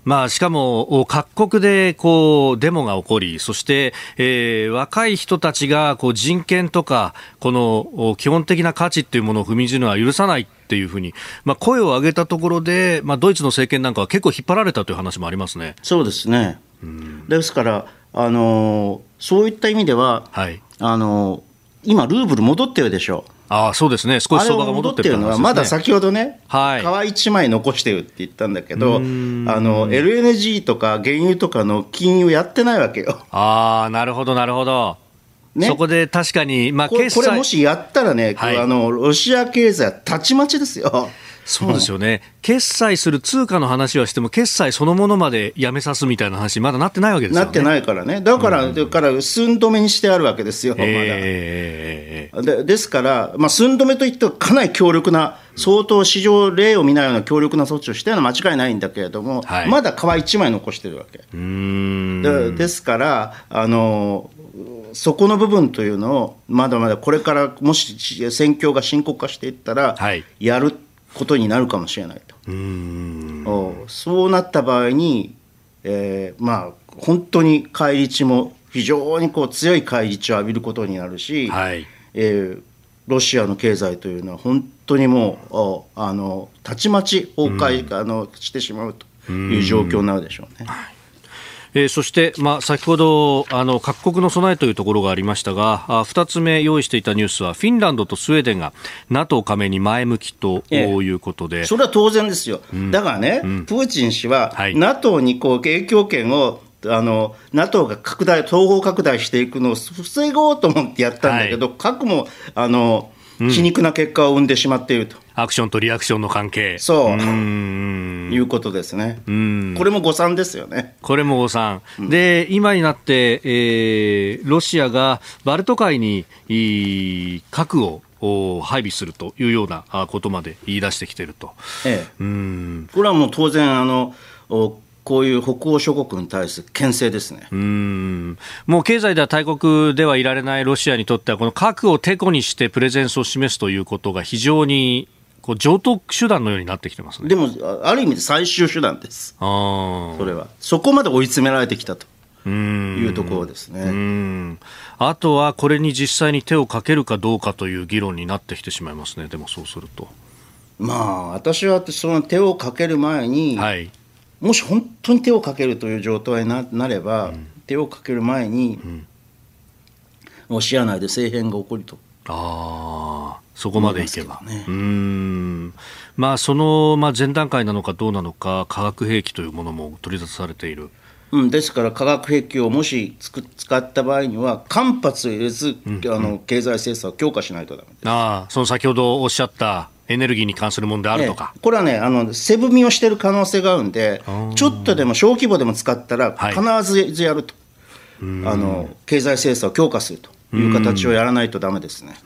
まあ、しかも各国でこうデモが起こり、そして、えー、若い人たちがこう人権とか、この基本的な価値っていうものを踏みにじるのは許さないっていうふうに、まあ、声を上げたところで、まあ、ドイツの政権なんかは結構引っ張られたという話もありますね。そうですね。ですから、あのそういった意味では、はい、あの今、ルーブル戻ってるでしょう。あそうですね、少し相場が戻ってる、ね、のは、まだ先ほどね、はい、皮一枚残してるって言ったんだけど、あの LNG とか原油とかの金融やってないわけよ。あなるほど、なるほど。ね、そこで確かに、まあ、これこれもしやったらね、はい、あのロシア経済はたちまちですよ。そうですよね、決済する通貨の話はしても、決済そのものまでやめさすみたいな話、まだなってないわけですよね。なってないからね、だから、うん、だから寸止めにしてあるわけですよ、まだ。えー、でですから、まあ、寸止めといってはかなり強力な、相当市場例を見ないような強力な措置をしたのは間違いないんだけれども、はい、まだ皮一枚残してるわけ。でですから、あのそこの部分というのを、まだまだこれからもし戦況が深刻化していったら、やることになるかもしれないと。うそうなった場合に、えー、まあ本当に返り血も非常にこう強い返り血を浴びることになるし、はい、えー、ロシアの経済というのは本当にもうあのたちまち崩壊、あのしてしまうという状況になるでしょうね。はいえー、そして、まあ、先ほどあの各国の備えというところがありましたがあ2つ目用意していたニュースはフィンランドとスウェーデンが NATO 加盟に前向きということで、ええ、それは当然ですよ、うん、だからね、うん、プーチン氏は、はい、NATO にこう影響権をあの NATO が拡大、東方拡大していくのを防ごうと思ってやったんだけど、はい、核もあの皮肉な結果を生んでしまっていると。アクションとリアクションの関係。そう。ういうことですね。これも誤算ですよね。これも誤算。うん、で、今になって、えー、ロシアがバルト海に核を配備するというようなことまで言い出してきていると。ええ、うんこれはもう当然あのこういう北欧諸国に対する牽制ですねうんもう経済では大国ではいられないロシアにとっては、この核をてこにしてプレゼンスを示すということが非常にこう上等手段のようになってきてます、ね、でも、ある意味で最終手段です、あそれは。そこまで追い詰められてきたと。いうところですね。あとはこれに実際に手をかけるかどうかという議論になってきてしまいますね、でもそうすると。まあ、私はその手をかける前に、はい、もし本当に手をかけるという状態になれば、うん、手をかける前に、うん、ロシア内で政変が起こると。あそこまでいけば。ね、うん。まあ、その、まあ、前段階なのかどうなのか、化学兵器というものも取り出されている。うん、ですから化学兵器をもしつく使った場合には間髪を入れず、うん、あの経済制裁を強化しないとだめあその先ほどおっしゃったエネルギーに関するものであるとか、これはねあの背踏みをしている可能性があるんでちょっとでも小規模でも使ったら必ずやると、はい、あの経済制裁を強化するという形をやらないとだめですね。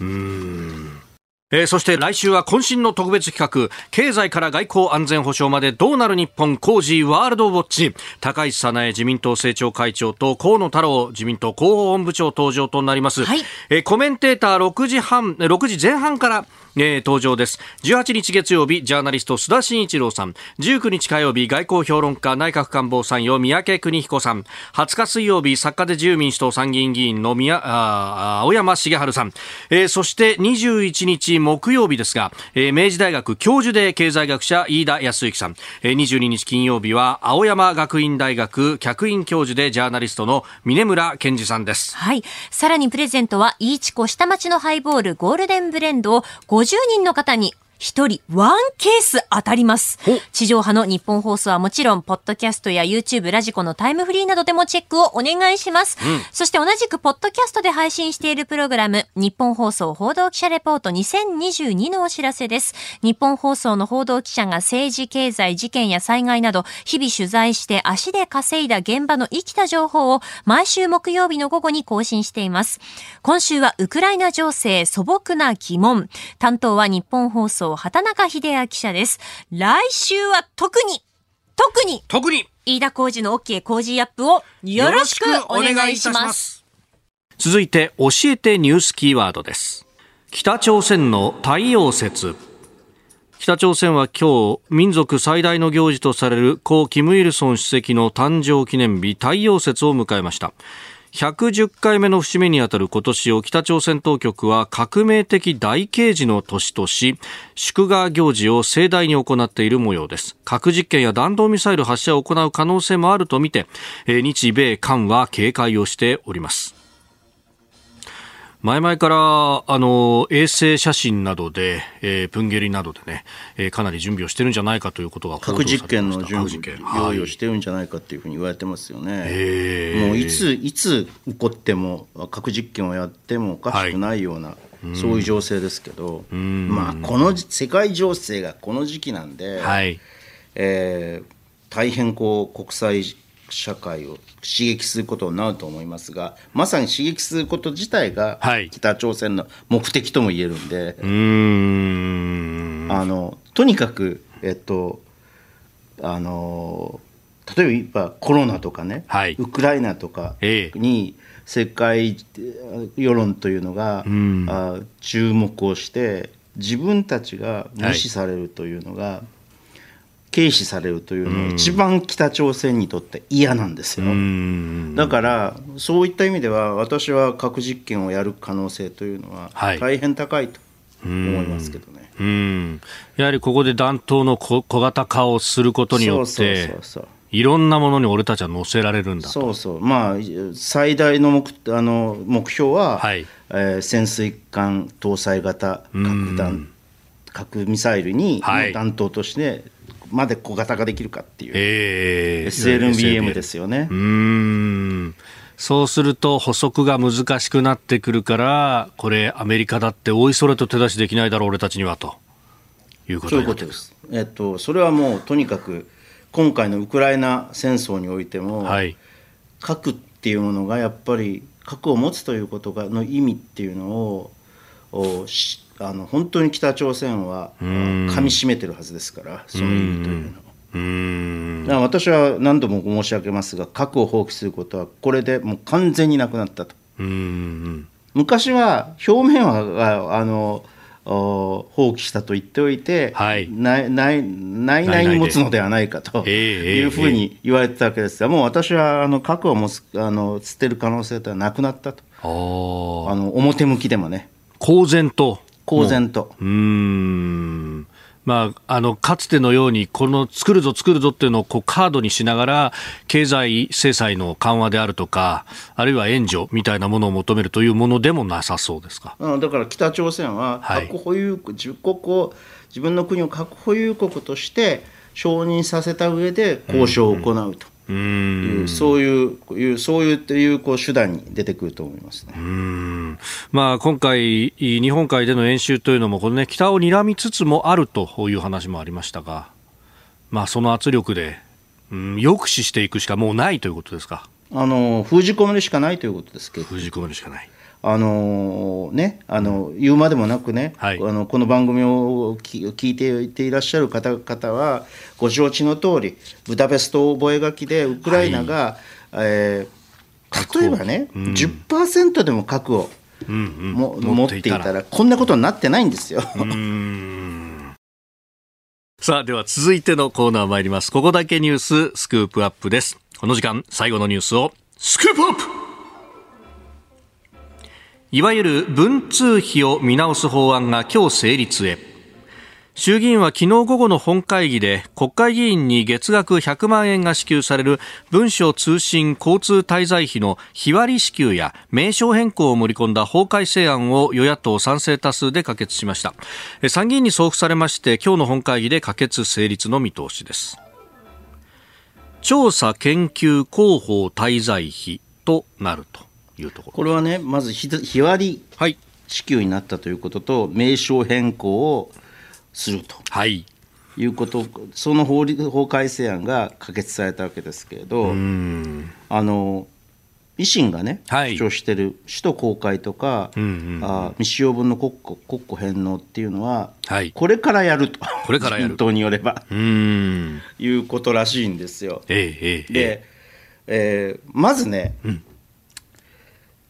えー、そして来週は渾身の特別企画、経済から外交安全保障までどうなる日本工事ワールドウォッチ、高市早苗自民党政調会長と河野太郎自民党広報本部長登場となります。はい、えー、コメンテーター6時半、6時前半からえー、登場です。18日月曜日ジャーナリスト須田慎一郎さん。19日火曜日外交評論家内閣官房参与三宅邦彦さん。20日水曜日作家で自由民主党参議院議員の宮あ青山茂春さん、えー、そして21日木曜日ですが、えー、明治大学教授で経済学者飯田康之さん、えー、22日金曜日は青山学院大学客員教授でジャーナリストの峰村健二さんです。はい。さらにプレゼントはイーチコ下町のハイボールゴールデンブレンドを50人の方に一人ワンケース当たります。地上波の日本放送はもちろん、ポッドキャストや YouTube、ラジコのタイムフリーなどでもチェックをお願いします。うん、そして同じくポッドキャストで配信しているプログラム、日本放送報道記者レポート2022のお知らせです。日本放送の報道記者が政治、経済、事件や災害など、日々取材して足で稼いだ現場の生きた情報を毎週木曜日の午後に更新しています。今週はウクライナ情勢素朴な疑問。担当は日本放送畑中秀也記者です。来週は特に、特に、特に、飯田浩二の OK 工事アップをよろしくお願いします。続いて、教えてニュースキーワードです。北朝鮮の太陽節。北朝鮮は今日、民族最大の行事とされる故・キム・イルソン主席の誕生記念日太陽節を迎えました。110回目の節目にあたる今年を北朝鮮当局は革命的大刑事の年とし、祝賀行事を盛大に行っている模様です。核実験や弾道ミサイル発射を行う可能性もあるとみて、日米韓は警戒をしております。前々からあの衛星写真などで、えー、プンゲリなどでね、えー、かなり準備をしてるんじゃないかということが核実験の準備用意をしてるんじゃないかというふうに言われてますよね。もういついつ起こっても核実験をやってもおかしくないような、はい、そういう情勢ですけど、まあこの世界情勢がこの時期なんで、はい。えー、大変こう国際社会を刺激することになると思いますがまさに刺激すること自体が北朝鮮の目的とも言えるんで、はい、あのとにかく、えっと、あの例えばコロナとかね、はい、ウクライナとかに世界世論というのが、あ注目をして自分たちが無視されるというのが、はい軽視されるというのは一番北朝鮮にとって嫌なんですよ。だからそういった意味では私は核実験をやる可能性というのは大変高いと思いますけどね。うん。やはりここで弾頭の小型化をすることによっていろんなものに俺たちは乗せられるんだそうそう。まあ最大の目あの目標は、はい。えー、潜水艦搭載型核弾核ミサイルに弾頭としてまで小型化できるかっていう、えー、SLBM ですよね。うん。そうすると補足が難しくなってくるからこれアメリカだっておいそれと手出しできないだろう俺たちにはと。いうことそういうことです、えっと、それはもうとにかく今回のウクライナ戦争においても、はい、核っていうものがやっぱり核を持つということがの意味っていうのをあの本当に北朝鮮はかみしめてるはずですからその意味というのを。うん。私は何度も申し上げますが核を放棄することはこれでもう完全になくなったと。昔は表面はあの放棄したと言っておいて、はい、内内内に持つのではないかというふうに言われてたわけです。が、もう私はあの核を持つあの捨てる可能性とはなくなったと。あの表向きでもね。公然と公然と。うん。まあ、あのかつてのようにこの作るぞ作るぞっていうのをこうカードにしながら経済制裁の緩和であるとかあるいは援助みたいなものを求めるというものでもなさそうですか？だから北朝鮮は核保有国、自国を自分の国を核保有国として承認させた上で交渉を行うと。うんそういうそういういうこう手段に出てくると思いますね。うん。まあ、今回、日本海での演習というのもこの、ね、北を睨みつつもあるという話もありましたが、まあ、その圧力で、うん、抑止していくしかもうないということですか？あの封じ込めるしかないということですけど。封じ込めるしかないあのね、あの言うまでもなくね、はい、あのこの番組を聞いていていらっしゃる方々は、ご承知の通り、ブダペスト覚書で、ウクライナが、はい、えー、例えばね、うん、10%でも核を、うんうん、も持っていたら、こんなことになってないんですよ。[laughs] さあ、では続いてのコーナー参ります。ここだけニューススクープアップです。この時間、最後のニュースをスクープアップいわゆる文通費を見直す法案が今日成立へ。衆議院は昨日午後の本会議で国会議員に月額100万円が支給される文書通信交通滞在費の日割り支給や名称変更を盛り込んだ法改正案を与野党賛成多数で可決しました。参議院に送付されまして今日の本会議で可決成立の見通しです。調査研究広報滞在費となると。いうところ。これはねまず日割り支給になったということと、名称変更をすると、はい、いうことその法律法改正案が可決されたわけですけれどあの維新がね、はい、主張している首都公開とか、うんうんうん、あ未使用分の国庫国庫返納っていうのは、はい、これからやると、これからによれば。うん。いうことらしいんですよ。ええええ、で、えー、まずね、うん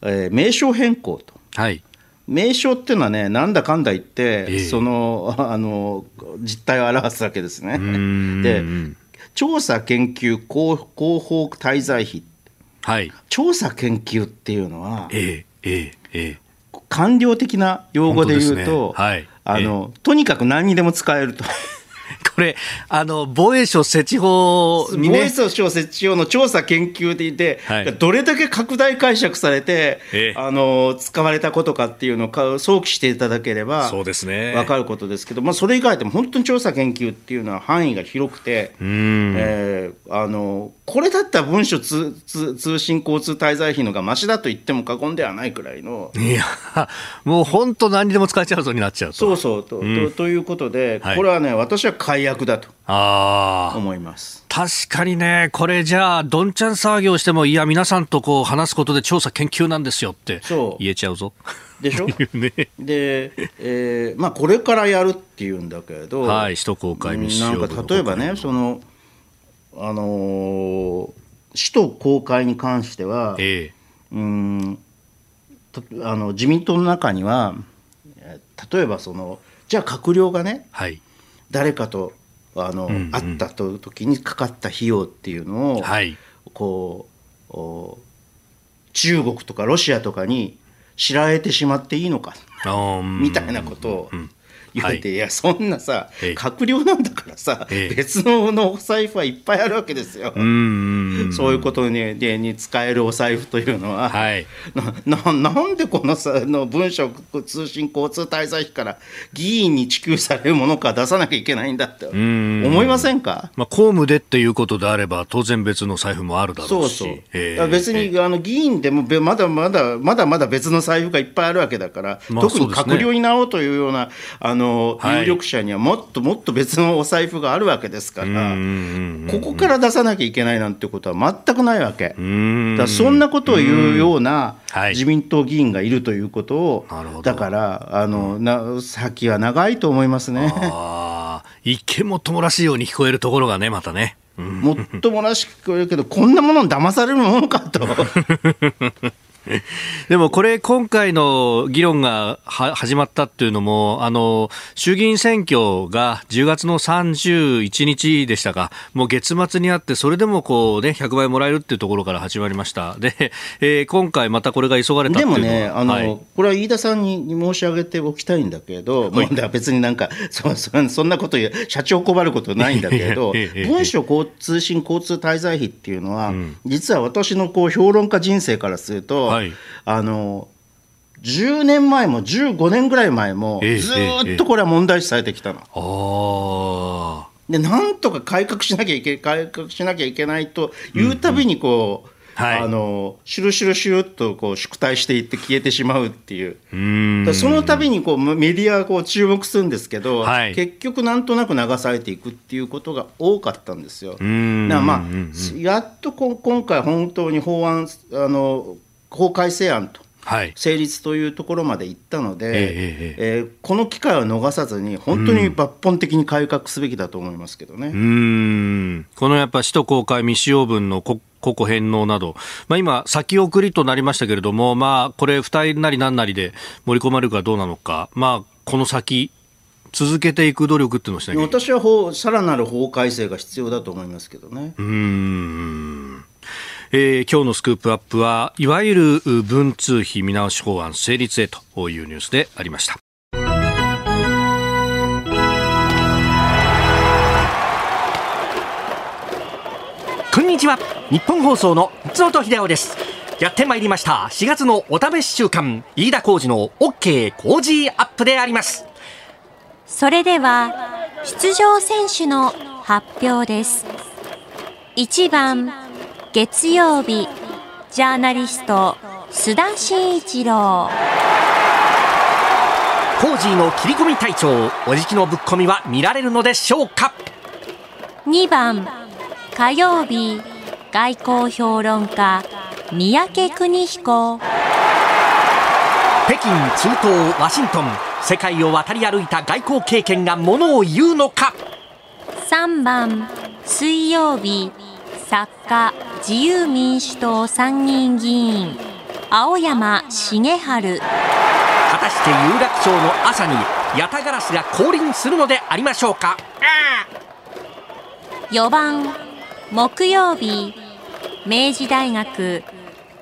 えー、名称変更と。はい。名称っていうのはね、なんだかんだ言って、えー、その [laughs] あの実態を表すわけですね。で、調査研究広広報滞在費、はい、調査研究っていうのは、えーえーえー、官僚的な用語で言うと、ね。はい、あのとにかく何にでも使えると。これ、あの、防衛省設置法に、ね、防衛省設置法の調査研究でいて、はい、どれだけ拡大解釈されて、ええ、あの、使われたことかっていうのを想起していただければ、そうですね。わかることですけど、まあ、それ以外でも本当に調査研究っていうのは範囲が広くて、えー、あの、これだったら文書通通信交通滞在費のがましだと言っても過言ではないくらいの。いや、もう本当何にでも使えちゃうぞになっちゃうそうそうと、うん、と。ということで、これはね、私は解約だと思います。確かにね、これじゃあ、どんちゃん騒ぎをしても、いや、皆さんとこう話すことで調査研究なんですよって言えちゃうぞ。でしょ？[laughs] ね、で、えーまあ、これからやるっていうんだけれど、はい、首都公開密なんか例えばね、そのあのー、首都公開に関しては、えー、うんあの自民党の中には例えばそのじゃあ閣僚がね、はい、誰かとあの、うんうん、会ったと時にかかった費用っていうのを、はい、こう中国とかロシアとかに知られてしまっていいのかみたいなことを言われて、い、やそんなさ閣僚なんだからさ、別ののお財布はいっぱいあるわけですよ。そういうことにでに使えるお財布というのは、はい、ななんでこのさの文書通信交通滞在費から議員に支給されるものか出さなきゃいけないんだって思いませんか、まあ、公務でっていうことであれば当然別の財布もあるだろうし。そうそう。えー、別に、あの議員でもまだまだまだまだ別の財布がいっぱいあるわけだから、まあ、特に閣僚になろうというようなあの有力者にはもっともっと別のお財布があるわけですから、ここから出さなきゃいけないなんてことは全くないわけ。だそんなことを言うような自民党議員がいるということを、だからあのな先は長いと思いますね。一見もっともらしいように聞こえるところがね、またね。もっともらしく聞こえるけど、こんなものに騙されるものかと。[laughs] [laughs] でもこれ、今回の議論が始まったっていうのも、あの衆議院選挙が10月の31日でしたが、もう月末にあって、それでもこう、ね、100倍もらえるっていうところから始まりました、でえー、今回、またこれが急がれたでもねあの、はい、これは飯田さんに申し上げておきたいんだけど、はい、もう別になんかそそ、そんなこと言う、社長困ることないんだけど、[laughs] 文書交通信交通滞在費っていうのは、うん、実は私のこう評論家人生からすると、はい、あの10年前も15年ぐらい前も、ずっとこれは問題視されてきたの。でなんとか改革しなきゃいけ改革しなきゃいけないというたびにこう、うんうんはい、あのシュルシュルシュルっとこう縮退していって消えてしまうっていう。うその度にこうメディアがこう注目するんですけど、はい、結局なんとなく流されていくっていうことが多かったんですよ。だからまあやっとこ今回本当に法案あの法改正案と成立というところまでいったので、はい、ええー、この機会を逃さずに、本当に抜本的に改革すべきだと思いますけどね。うん。このやっぱ首都公開未使用分の国個々返納など、まあ、今、先送りとなりましたけれども、まあ、これ、二人なり何なりで盛り込まれるかどうなのか、まあ、この先、続けていく努力っていうのをしなきゃ私は法さらなる法改正が必要だと思いますけどね。うんえー、今日のスクープアップはいわゆる文通費見直し法案成立へというニュースでありました。こんにちは。日本放送の松本秀夫です。やってまいりました。4月のお試し週間。飯田浩二の OK 工事アップであります。それでは出場選手の発表です。1番月曜日ジャーナリスト須田慎一郎。コージーの切り込み隊長おじきのぶっ込みは見られるのでしょうか？2番火曜日外交評論家三宅邦彦。北京中東ワシントン世界を渡り歩いた外交経験がものを言うのか？3番水曜日作家自由民主党参議院議員青山茂春。果たして有楽町の朝にヤタガラスが降臨するのでありましょうか？4番木曜日明治大学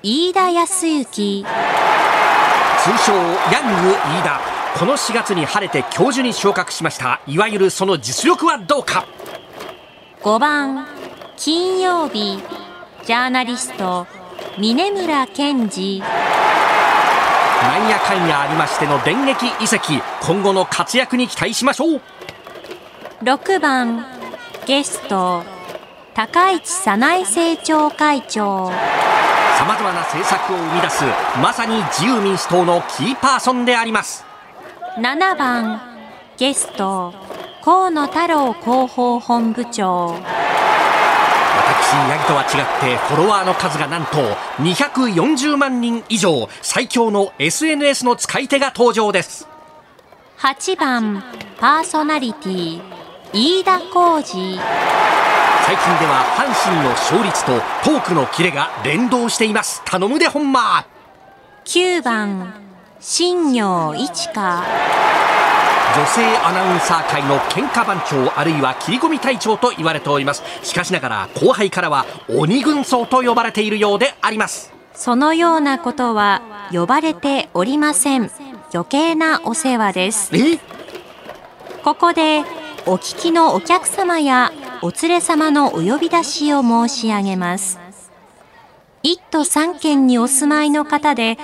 飯田康之。通称ヤング飯田。この4月に晴れて教授に昇格しました。いわゆるその実力はどうか？5番金曜日ジャーナリスト峰村健二なんやかんやありましての電撃移籍。今後の活躍に期待しましょう。6番ゲスト高市早苗政調会長。さまざまな政策を生み出すまさに自由民主党のキーパーソンであります。7番ゲスト河野太郎広報本部長私八木とは違ってフォロワーの数がなんと240万人以上最強の SNS の使い手が登場です。8番パーソナリティ飯田浩二。最近では阪神の勝率とトークのキレが連動しています。頼むでほんま。9番新業一華女性アナウンサー界の喧嘩番長あるいは切り込み隊長と言われております。しかしながら後輩からは鬼軍曹と呼ばれているようであります。そのようなことは呼ばれておりません。余計なお世話です。え？ここでお聞きのお客様やお連れ様のお呼び出しを申し上げます。1都3県にお住まいの方で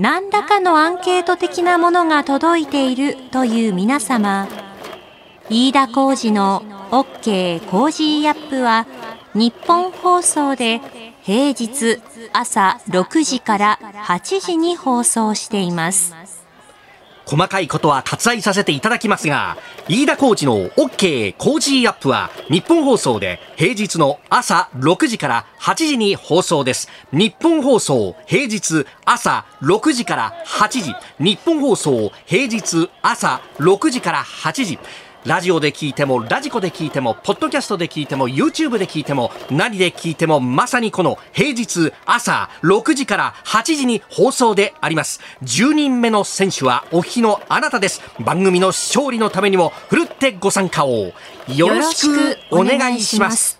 何らかのアンケート的なものが届いているという皆様、飯田浩司の OK コージーアップはニッポン放送で平日朝6時から8時に放送しています。細かいことは割愛させていただきますが、飯田浩司の OK コージーアップはニッポン放送で平日の朝6時から8時に放送です。ニッポン放送平日朝6時から8時。ニッポン放送平日朝6時から8時。ラジオで聞いても、ラジコで聞いても、ポッドキャストで聞いても、YouTube で聞いても、何で聞いても、まさにこの平日朝6時から8時に放送であります。10人目の選手はお聞きのあなたです。番組の勝利のためにも、ふるってご参加をよろしくお願いします。